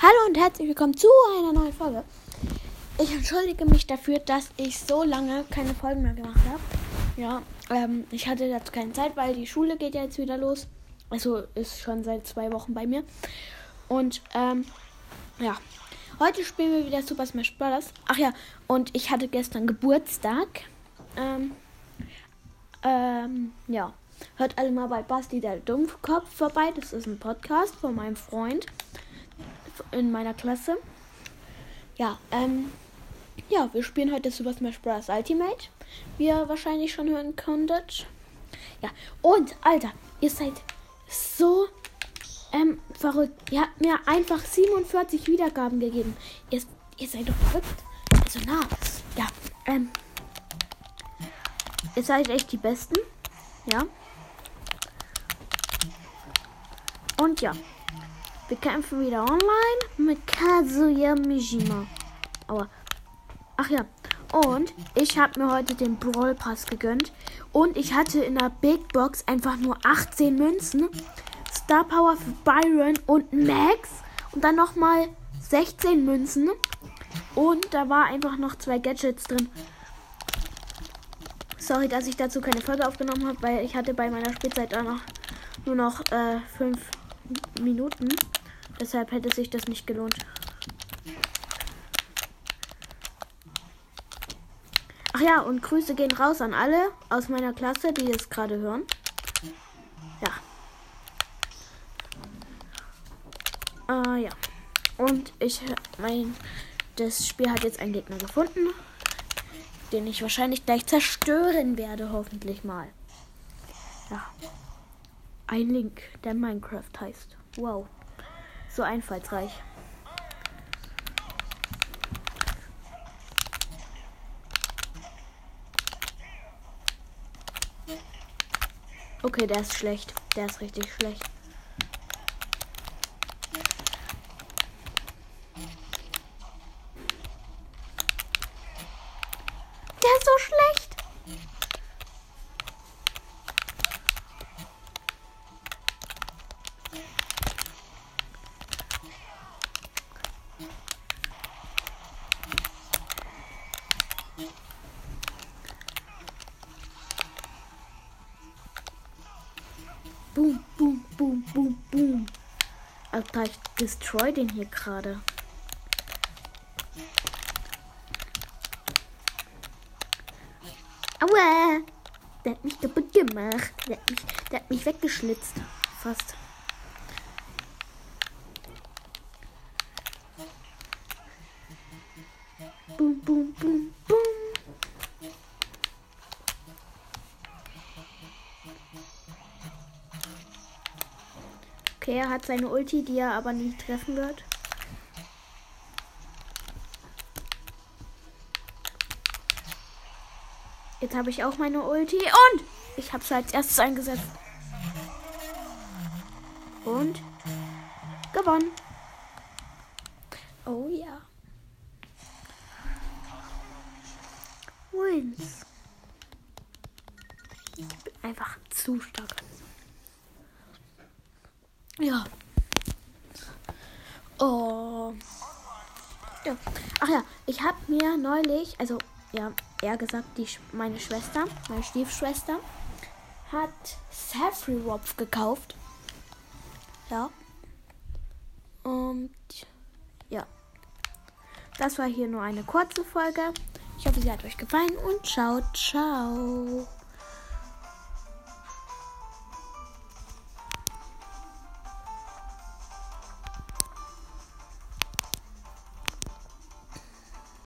Hallo und herzlich willkommen zu einer neuen Folge. Ich entschuldige mich dafür, dass ich so lange keine Folgen mehr gemacht habe. Ja, ähm, ich hatte dazu keine Zeit, weil die Schule geht ja jetzt wieder los. Also ist schon seit zwei Wochen bei mir. Und ähm, ja, heute spielen wir wieder Super Smash Bros. Ach ja, und ich hatte gestern Geburtstag. Ähm, ähm, ja. Hört alle mal bei Basti der Dumpfkopf vorbei. Das ist ein Podcast von meinem Freund in meiner Klasse. Ja, ähm, ja, wir spielen heute Super Smash Bros. Ultimate, wie ihr wahrscheinlich schon hören konntet. Ja, und Alter, ihr seid so ähm, verrückt. Ihr habt mir einfach 47 Wiedergaben gegeben. Ihr, ihr seid doch verrückt. Also na, ja, ähm, ihr seid echt die Besten. Ja. Und ja. Wir kämpfen wieder online mit Kazuya Mishima. Aua. Ach ja. Und ich habe mir heute den Brawl Pass gegönnt. Und ich hatte in der Big Box einfach nur 18 Münzen. Star Power für Byron und Max. Und dann nochmal 16 Münzen. Und da war einfach noch zwei Gadgets drin. Sorry, dass ich dazu keine Folge aufgenommen habe, weil ich hatte bei meiner Spielzeit auch noch nur noch äh, 5 Minuten. Deshalb hätte sich das nicht gelohnt. Ach ja, und Grüße gehen raus an alle aus meiner Klasse, die es gerade hören. Ja. Äh, ja. Und ich mein das Spiel hat jetzt einen Gegner gefunden, den ich wahrscheinlich gleich zerstören werde, hoffentlich mal. Ja. Ein Link, der Minecraft heißt. Wow. So einfallsreich. Okay, der ist schlecht. Der ist richtig schlecht. Der ist so schlecht. Boom, boom, boom, boom, boom. Alter, ich destroy den hier gerade. Aua! Der hat mich kaputt gemacht. Der hat mich, der hat mich weggeschlitzt. Fast. Boom, boom, boom, Okay, er hat seine Ulti, die er aber nicht treffen wird. Jetzt habe ich auch meine Ulti und ich habe es als erstes eingesetzt. Und gewonnen. Oh ja. Wins. Ich bin einfach zu stark. Ja. Oh. Ja. Ach ja, ich habe mir neulich, also ja, eher gesagt, die, meine Schwester, meine Stiefschwester, hat Safri-Wopf gekauft. Ja. Und ja. Das war hier nur eine kurze Folge. Ich hoffe, sie hat euch gefallen und ciao, ciao.